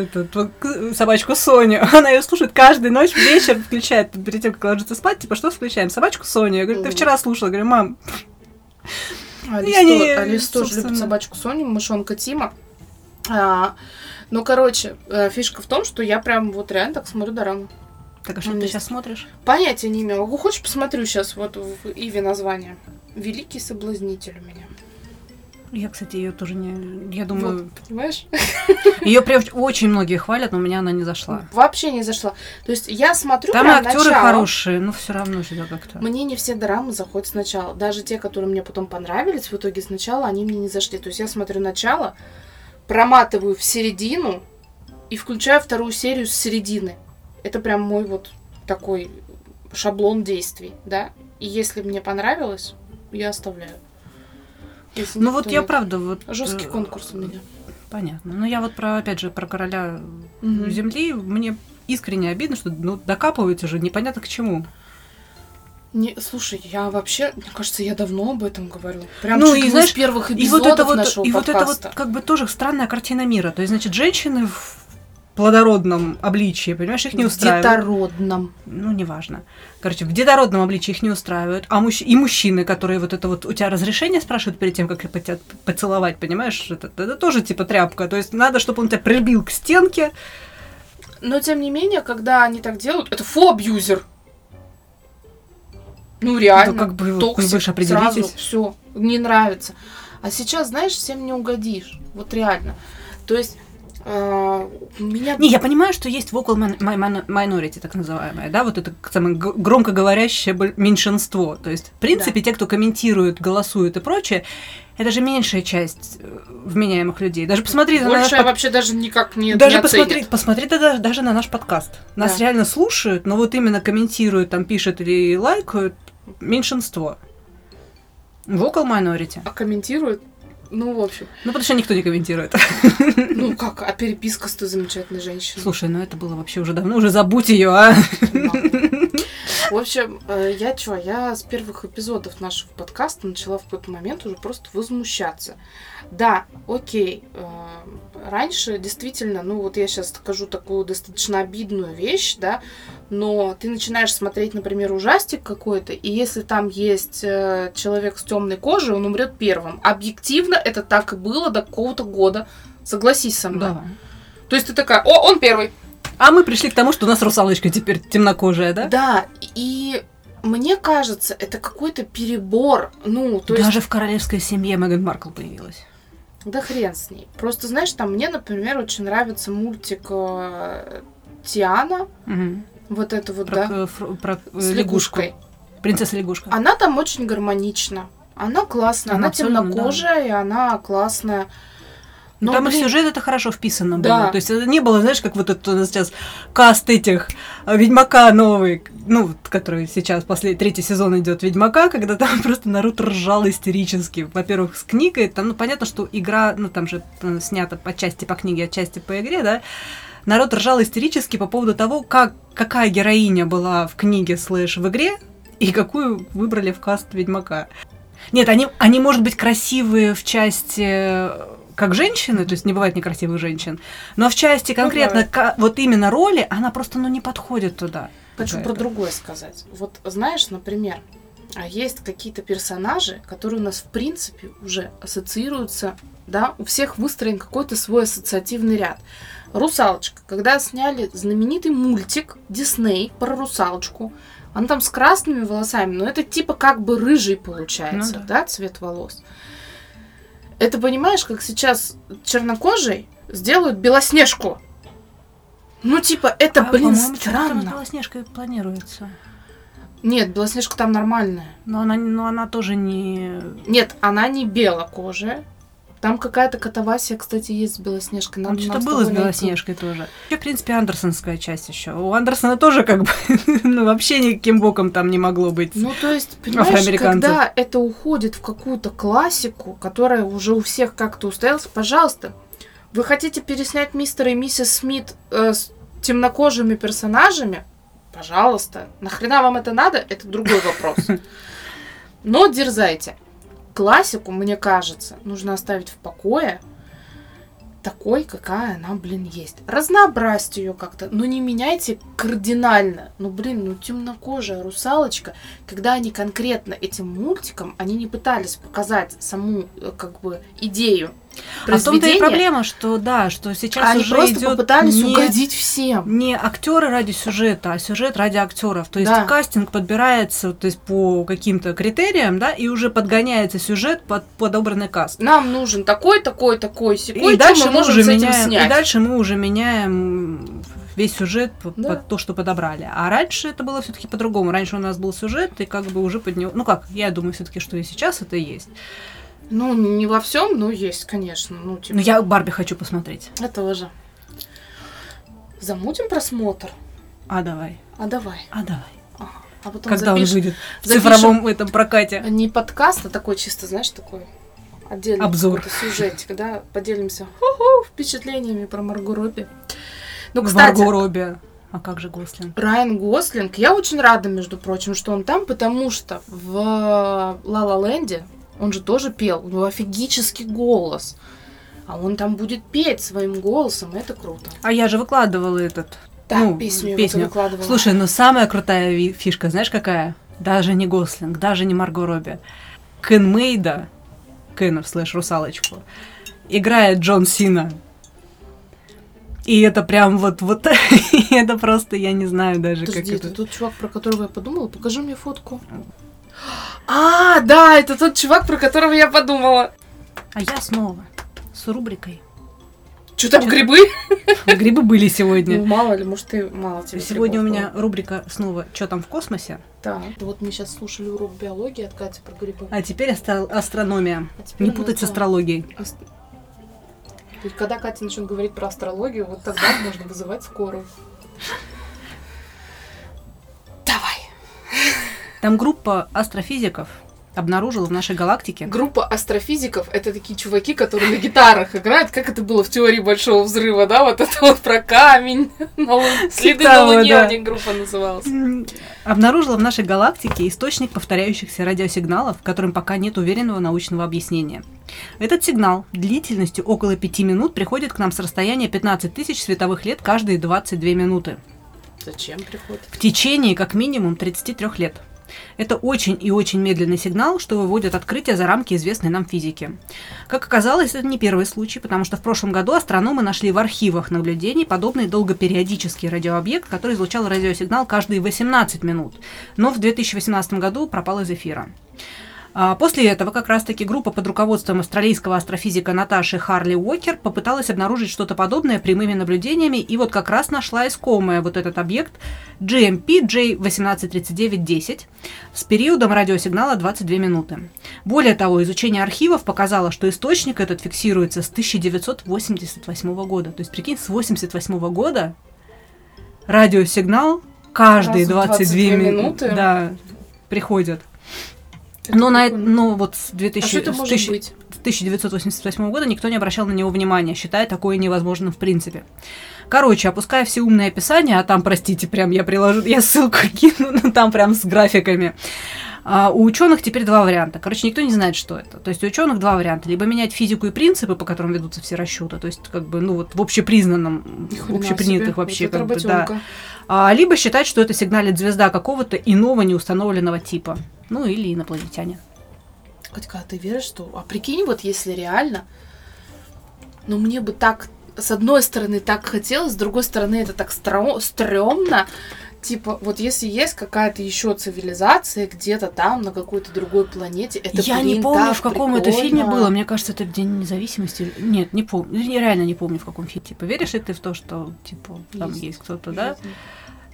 к- собачку Соню. Она ее слушает каждую ночь, вечер включает перед тем, как ложится спать. Типа, что включаем? Собачку Соню. Я говорю, ты вчера слушала. Я говорю, мам, Алис, Я не- то- Алис тоже собственно. любит собачку Соню, мышонка Тима. А, ну, короче, э, фишка в том, что я прям вот реально так смотрю дораму. Так а что Ну, ты есть. сейчас смотришь? Понятия не имею. Могу, хочешь, посмотрю сейчас вот в Иве название. Великий соблазнитель у меня. Я, кстати, ее тоже не... Я думаю... Вот, понимаешь? Ее прям очень многие хвалят, но у меня она не зашла. Вообще не зашла. То есть я смотрю Там актеры начало. хорошие, но все равно же как-то. Мне не все дорамы заходят сначала. Даже те, которые мне потом понравились, в итоге сначала они мне не зашли. То есть я смотрю начало, проматываю в середину и включаю вторую серию с середины. Это прям мой вот такой шаблон действий, да. И если мне понравилось, я оставляю. Если Ну вот я правда вот... Жесткий э, конкурс у меня. Понятно. Ну я вот про, опять же, про короля Мгм. земли, мне искренне обидно, что ну, докапываются же непонятно к чему. Не, слушай, я вообще, мне кажется, я давно об этом говорю. Прям Ну, чуть и знаешь, первых И эпизодов вот это вот, нашего и вот это вот подкаста. как бы тоже странная картина мира. То есть, значит, женщины в плодородном обличии, понимаешь, их не В устраивает. детородном. Ну, неважно. Короче, в детородном обличии их не устраивают. А мужч... и мужчины, которые вот это вот у тебя разрешение спрашивают перед тем, как тебя поцеловать, понимаешь, это, это тоже типа тряпка. То есть надо, чтобы он тебя прибил к стенке. Но тем не менее, когда они так делают, это фу-абьюзер. Ну реально. Ну, как бы toxic, вы же определитесь. сразу, все, не нравится. А сейчас, знаешь, всем не угодишь. Вот реально. То есть меня... Не, я понимаю, что есть vocal min- mi- minority, так называемое, да, вот это самое громкоговорящее меньшинство. То есть, в принципе, те, кто комментирует, голосует и прочее, это же меньшая часть э, вменяемых людей. Даже посмотри на наш под- вообще даже никак не, даже не посмотри, посмотри тогда даже на наш подкаст. Нас Да. реально слушают, но вот именно комментируют, там пишут или лайкают меньшинство. Vocal minority. А комментирует? Ну, в общем. Ну, потому что никто не комментирует. Ну как, а переписка с той замечательной женщиной? Слушай, ну это было вообще уже давно, уже забудь ее, а. В общем, э, я что, я с первых эпизодов нашего подкаста начала в какой-то момент уже просто возмущаться. Да, окей, э, раньше действительно, ну вот я сейчас скажу такую достаточно обидную вещь, да, но ты начинаешь смотреть, например, ужастик какой-то, и если там есть э, человек с темной кожей, он умрет первым. Объективно это так и было до какого-то года. Согласись со мной. Да. То есть ты такая, о, он первый. А мы пришли к тому, что у нас русалочка теперь темнокожая, да? Да, и мне кажется, это какой-то перебор. Ну, то есть... Даже в королевской семье Меган Маркл появилась. Да хрен с ней. Просто, знаешь, там мне, например, очень нравится мультик э, Тиана. Мгм. Вот это вот, Про, да. фр- про, С лягушку. лягушкой. Принцесса лягушка. Она там очень гармонична. Она классная, Она она, темнокожая, и она классная. Ну, Но, там и блин, сюжет это хорошо вписано Да. было. То есть это не было, знаешь, как вот это у нас сейчас каст этих э, Ведьмака новый, ну, который сейчас после третий сезон идет Ведьмака, когда там просто народ ржал истерически. Во-первых, с книгой, там, ну, понятно, что игра, ну, там же э, снята по части по книге, отчасти по игре, да, народ ржал истерически по поводу того, как, какая героиня была в книге слэш в игре, и какую выбрали в каст Ведьмака. Нет, они, они, может быть, красивые в части э, как женщины, то есть не бывает некрасивых женщин, но в части конкретно ка- вот именно роли она просто ну не подходит туда. Хочу про другое сказать. Вот знаешь, например, а есть какие-то персонажи, которые у нас в принципе уже ассоциируются, да, у всех выстроен какой-то свой ассоциативный ряд. Русалочка. Когда сняли знаменитый мультик Дисней про русалочку, она там с красными волосами, но это типа как бы рыжий получается, Ну да. да, цвет волос. Это понимаешь, как сейчас чернокожий сделают белоснежку. Ну, типа, это, А, блин, там с странно. Белоснежкой планируется. Нет, Белоснежка там нормальная. Но она, но она тоже не... Нет, она не белокожая. Там какая-то катавасия, кстати, есть с Белоснежкой. Надо что-то было с тобой найти. Белоснежкой тоже. Вообще, в принципе, Андерсонская часть еще. У Андерсона тоже как бы, ну, вообще никаким боком там не могло быть. Ну, то есть, понимаешь, когда это уходит в какую-то классику, которая уже у всех как-то устоялась, пожалуйста, вы хотите переснять мистера и миссис Смит э, с темнокожими персонажами? Пожалуйста. Нахрена вам это надо? Это другой вопрос. Но дерзайте. Классику, мне кажется, нужно оставить в покое такой, какая она, блин, есть. Разнообразьте ее как-то, но не меняйте кардинально. Ну, блин, ну темнокожая русалочка, когда они конкретно этим мультиком, они не пытались показать саму, э, как бы, идею А в том-то и проблема, что да, что сейчас они уже просто идет попытались не... угодить всем. не актеры ради сюжета, а сюжет ради актеров. То есть Да. кастинг подбирается то есть, по каким-то критериям, да, и уже подгоняется сюжет под подобранный каст. Нам нужен такой, такой, такой, секой, и дальше мы мы уже меняем, снять. и дальше мы уже меняем весь сюжет Да. под то, что подобрали. А раньше это было все-таки по-другому. Раньше у нас был сюжет, и как бы уже под него. Ну как, я думаю, все-таки, что и сейчас это есть. Ну, не во всем, но есть, конечно. Ну, типа, Но я Барби хочу посмотреть. это тоже. Замутим просмотр? А давай, А давай. а давай. Ага. А потом Когда он запишем- выйдет в запишем- цифровом этом прокате. Не подкаст, а такой чисто, знаешь, такой отдельный Обзор. сюжетик, да, поделимся ху-ху, впечатлениями про Марго Робби. Ну, кстати, Марго Робби. А как же Гослинг? Райан Гослинг, я очень рада, между прочим, что он там, потому что в Ла Ла Ленде он же тоже пел, у него офигический голос. А он там будет петь своим голосом, это круто. А я же выкладывала этот. Да, Ну, песню, песню. выкладывала. Слушай, ну самая крутая фишка, знаешь какая? Даже не Гослинг, даже не Марго Робби. Кен Мейда, Кена слэш русалочку, играет Джон Сина. И это прям вот, вот, это просто, я не знаю даже, Подожди, как это. тот чувак, про которого я подумала? Покажи мне фотку. А, да, это тот чувак, про которого я подумала. А я снова с рубрикой. Что там, грибы? Грибы были Ну, сегодня. мало ли, может, ты мало тебе Сегодня у меня было. рубрика снова «Что там в космосе?», Так, вот мы сейчас слушали урок биологии от Кати про грибы. а теперь астро- астрономия. А теперь Не путать с да, астрологией. аст- когда Катя начнет говорить про астрологию, вот тогда можно вызывать скорую. Давай. Там группа астрофизиков обнаружила в нашей галактике. Группа астрофизиков — это такие чуваки, которые на гитарах играют, как это было в теории Большого Взрыва, да, вот это вот про камень, следы на Луне да. у них группа называлась. Обнаружила в нашей галактике источник повторяющихся радиосигналов, которым пока нет уверенного научного объяснения. Этот сигнал длительностью около 5 минут приходит к нам с расстояния 15 тысяч световых лет каждые 22 минуты. Зачем приходит? В течение как минимум 33 лет. Это очень и очень медленный сигнал, что выводит открытие за рамки известной нам физики. Как оказалось, это не первый случай, потому что в прошлом году астрономы нашли в архивах наблюдений подобный долгопериодический радиообъект, который излучал радиосигнал каждые 18 минут, но в 2018 году пропал из эфира. А После этого как раз-таки группа под руководством австралийского астрофизика Наташи Харли Уокер попыталась обнаружить что-то подобное прямыми наблюдениями, и вот как раз нашла искомое вот этот объект GMP J183910 с периодом радиосигнала 22 минуты. Более того, изучение архивов показало, что источник этот фиксируется с 1988 года. То есть, прикинь, с 88 года радиосигнал каждые Раз в 22, 22 минуты минуты? да, приходит. Это Но, на, но вот с, А 2000 что это может 1000 быть? с 1988 года никто не обращал на него внимания, считая такое невозможным в принципе. Короче, опуская все умные описания, а там, простите, прям я приложу, я ссылку кину, но там прям с графиками. А, у ученых теперь два варианта. Короче, никто не знает, что это. То есть у ученых два варианта. Либо менять физику и принципы, по которым ведутся все расчеты, то есть как бы, ну вот в общепризнанном, хрена общепринятых себе. вообще, Вот как бы, да. А, либо считать, что это сигналит звезда какого-то иного неустановленного типа. Ну или инопланетяне. Катька, а ты веришь, что... А прикинь, вот если реально... Ну, мне бы так... С одной стороны, так хотелось, с другой стороны, это так стрёмно. Типа, вот если есть какая-то еще цивилизация где-то там, на какой-то другой планете, это, я не блин, помню, так в каком это прикольно. фильме было. Мне кажется, это День независимости. Нет, не помню. Я реально не помню, в каком фильме. Типа, веришь ли ты в то, что типа там Есть. есть, кто-то, да? Жизнь.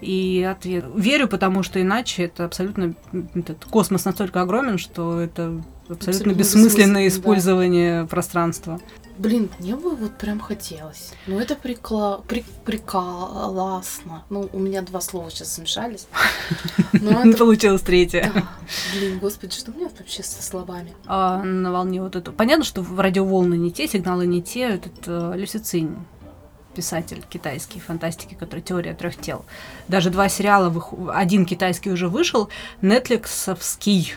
И ответ. Верю, потому что иначе это абсолютно этот космос настолько огромен, что это абсолютно, Абсолютно бессмысленное бессмысленно, да. использование пространства. Блин, мне бы вот прям хотелось. Ну, это прикла... при... приколасно. Ну, у меня два слова сейчас смешались. Но Не это... получилось третье. Да. Блин, господи, что у меня вообще со словами? А, на волне вот это. Понятно, что радиоволны не те, сигналы не те. Этот э, Люсицинь, писатель китайский фантастики, который теория трех тел. Даже два сериала, вых- один китайский уже вышел, Netflixовский.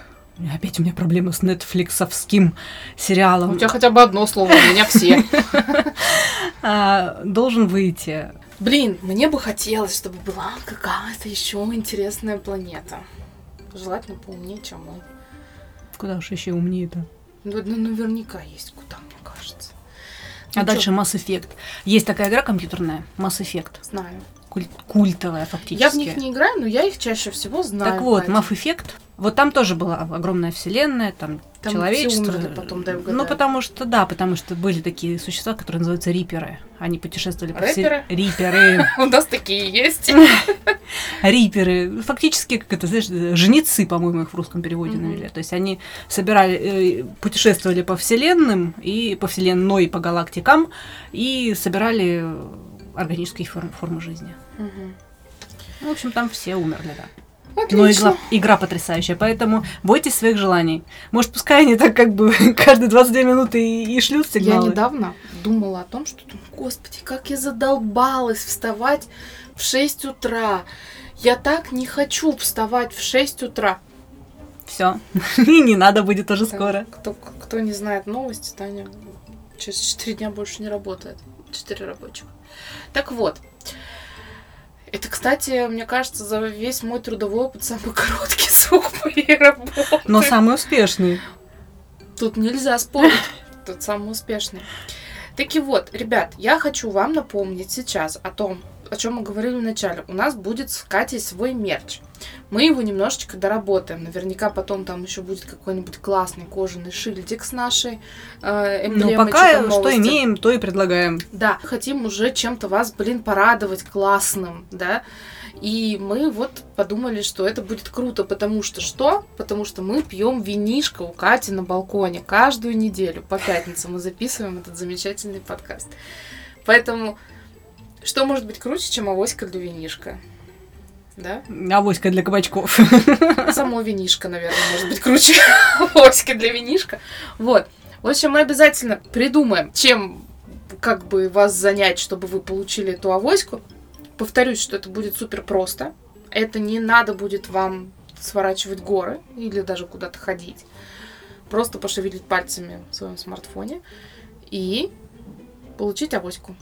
Опять у меня проблемы с нетфликсовским сериалом. У тебя хотя бы одно слово, у меня все. А, должен выйти. Блин, мне бы хотелось, чтобы была какая-то еще интересная планета. Желательно поумнее, чем мы. Куда уж еще умнее-то. Ну, ну, наверняка есть куда, мне кажется. А Ну, дальше чё, Mass Effect. Есть такая игра компьютерная, Mass Effect. Знаю. Куль- культовая фактически. Я в них не играю, но я их чаще всего знаю. Так вот. Mass Effect. Вот там тоже была огромная вселенная, там, Там человечество. потом, дай угадаю. ну, потому что, да, потому что были такие существа, которые называются риперы. Они путешествовали по всей... Риперы. У нас такие есть. Риперы. Фактически, как это, знаешь, жнецы, по-моему, их в русском переводе навели. То есть они собирали, э, путешествовали по вселенным и по вселенной, по галактикам и собирали органические форм- формы жизни. В общем, там все умерли, да. Но Отлично. игра, игра потрясающая, поэтому бойтесь своих желаний. Может, пускай они так как бы каждые 22 минуты и, и шлют Я сигналы. недавно думала о том, что, господи, как я задолбалась вставать в 6 утра. Я так не хочу вставать в 6 утра. Все. И не надо будет уже Так, скоро. Кто, кто не знает новости, Таня через 4 дня больше не работает. 4 рабочих. Так вот. Это, кстати, мне кажется, за весь мой трудовой опыт самый короткий срок моей работы. Но самый успешный. Тут нельзя спорить. Тут самый успешный. Таки вот, ребят, я хочу вам напомнить сейчас о том, о чем мы говорили в начале. У нас будет с Катей свой мерч. Мы его немножечко доработаем. Наверняка потом там еще будет какой-нибудь классный кожаный шильдик с нашей э, Ну, эмблемой пока «Чё там что новости». имеем, то и предлагаем. Да, хотим уже чем-то вас, блин, порадовать классным, да. И мы вот подумали, что это будет круто, потому что что? Потому что мы пьем винишко у Кати на балконе каждую неделю. По пятницам мы записываем этот замечательный подкаст. Поэтому что может быть круче, чем авоська для винишка? Да? Авоська для кабачков. Само винишко, наверное, может быть круче авоськи для винишка. Вот. В общем, мы обязательно придумаем, чем как бы вас занять, чтобы вы получили эту авоську. Повторюсь, что это будет супер просто. Это не надо будет вам сворачивать горы или даже куда-то ходить. Просто пошевелить пальцами в своем смартфоне и получить авоську.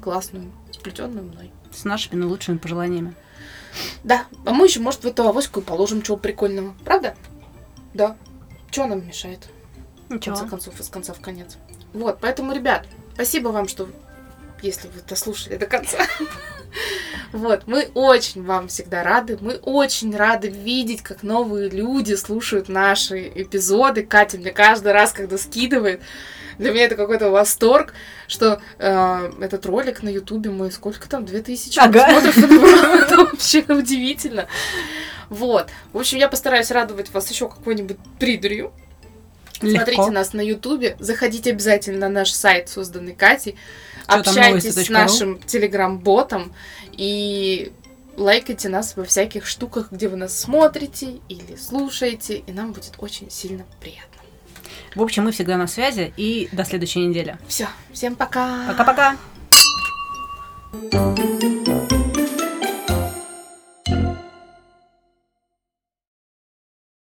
Классную, сплетенную мной. С нашими лучшими пожеланиями. Да, а мы еще, может, в эту авоську и положим чего прикольного. Правда? Да. Чего нам мешает? В Ничего. конце концов, из конца в конец. Вот, поэтому, ребят, спасибо вам, что если вы дослушали до конца. Вот, мы очень вам всегда рады. Мы очень рады видеть, как новые люди слушают наши эпизоды. Катя мне каждый раз, когда скидывает, для меня это какой-то восторг, что э, этот ролик на Ютубе мы сколько там, 2000 Ага. просмотров. Это вообще удивительно. Вот. В общем, я постараюсь радовать вас еще какой-нибудь придурью. Смотрите нас на Ютубе, заходите обязательно на наш сайт, созданный Катей, общайтесь с нашим телеграм-ботом и лайкайте нас во всяких штуках, где вы нас смотрите или слушаете, и нам будет очень сильно приятно. В общем, мы всегда на связи и до следующей недели. Все, всем пока! Пока-пока.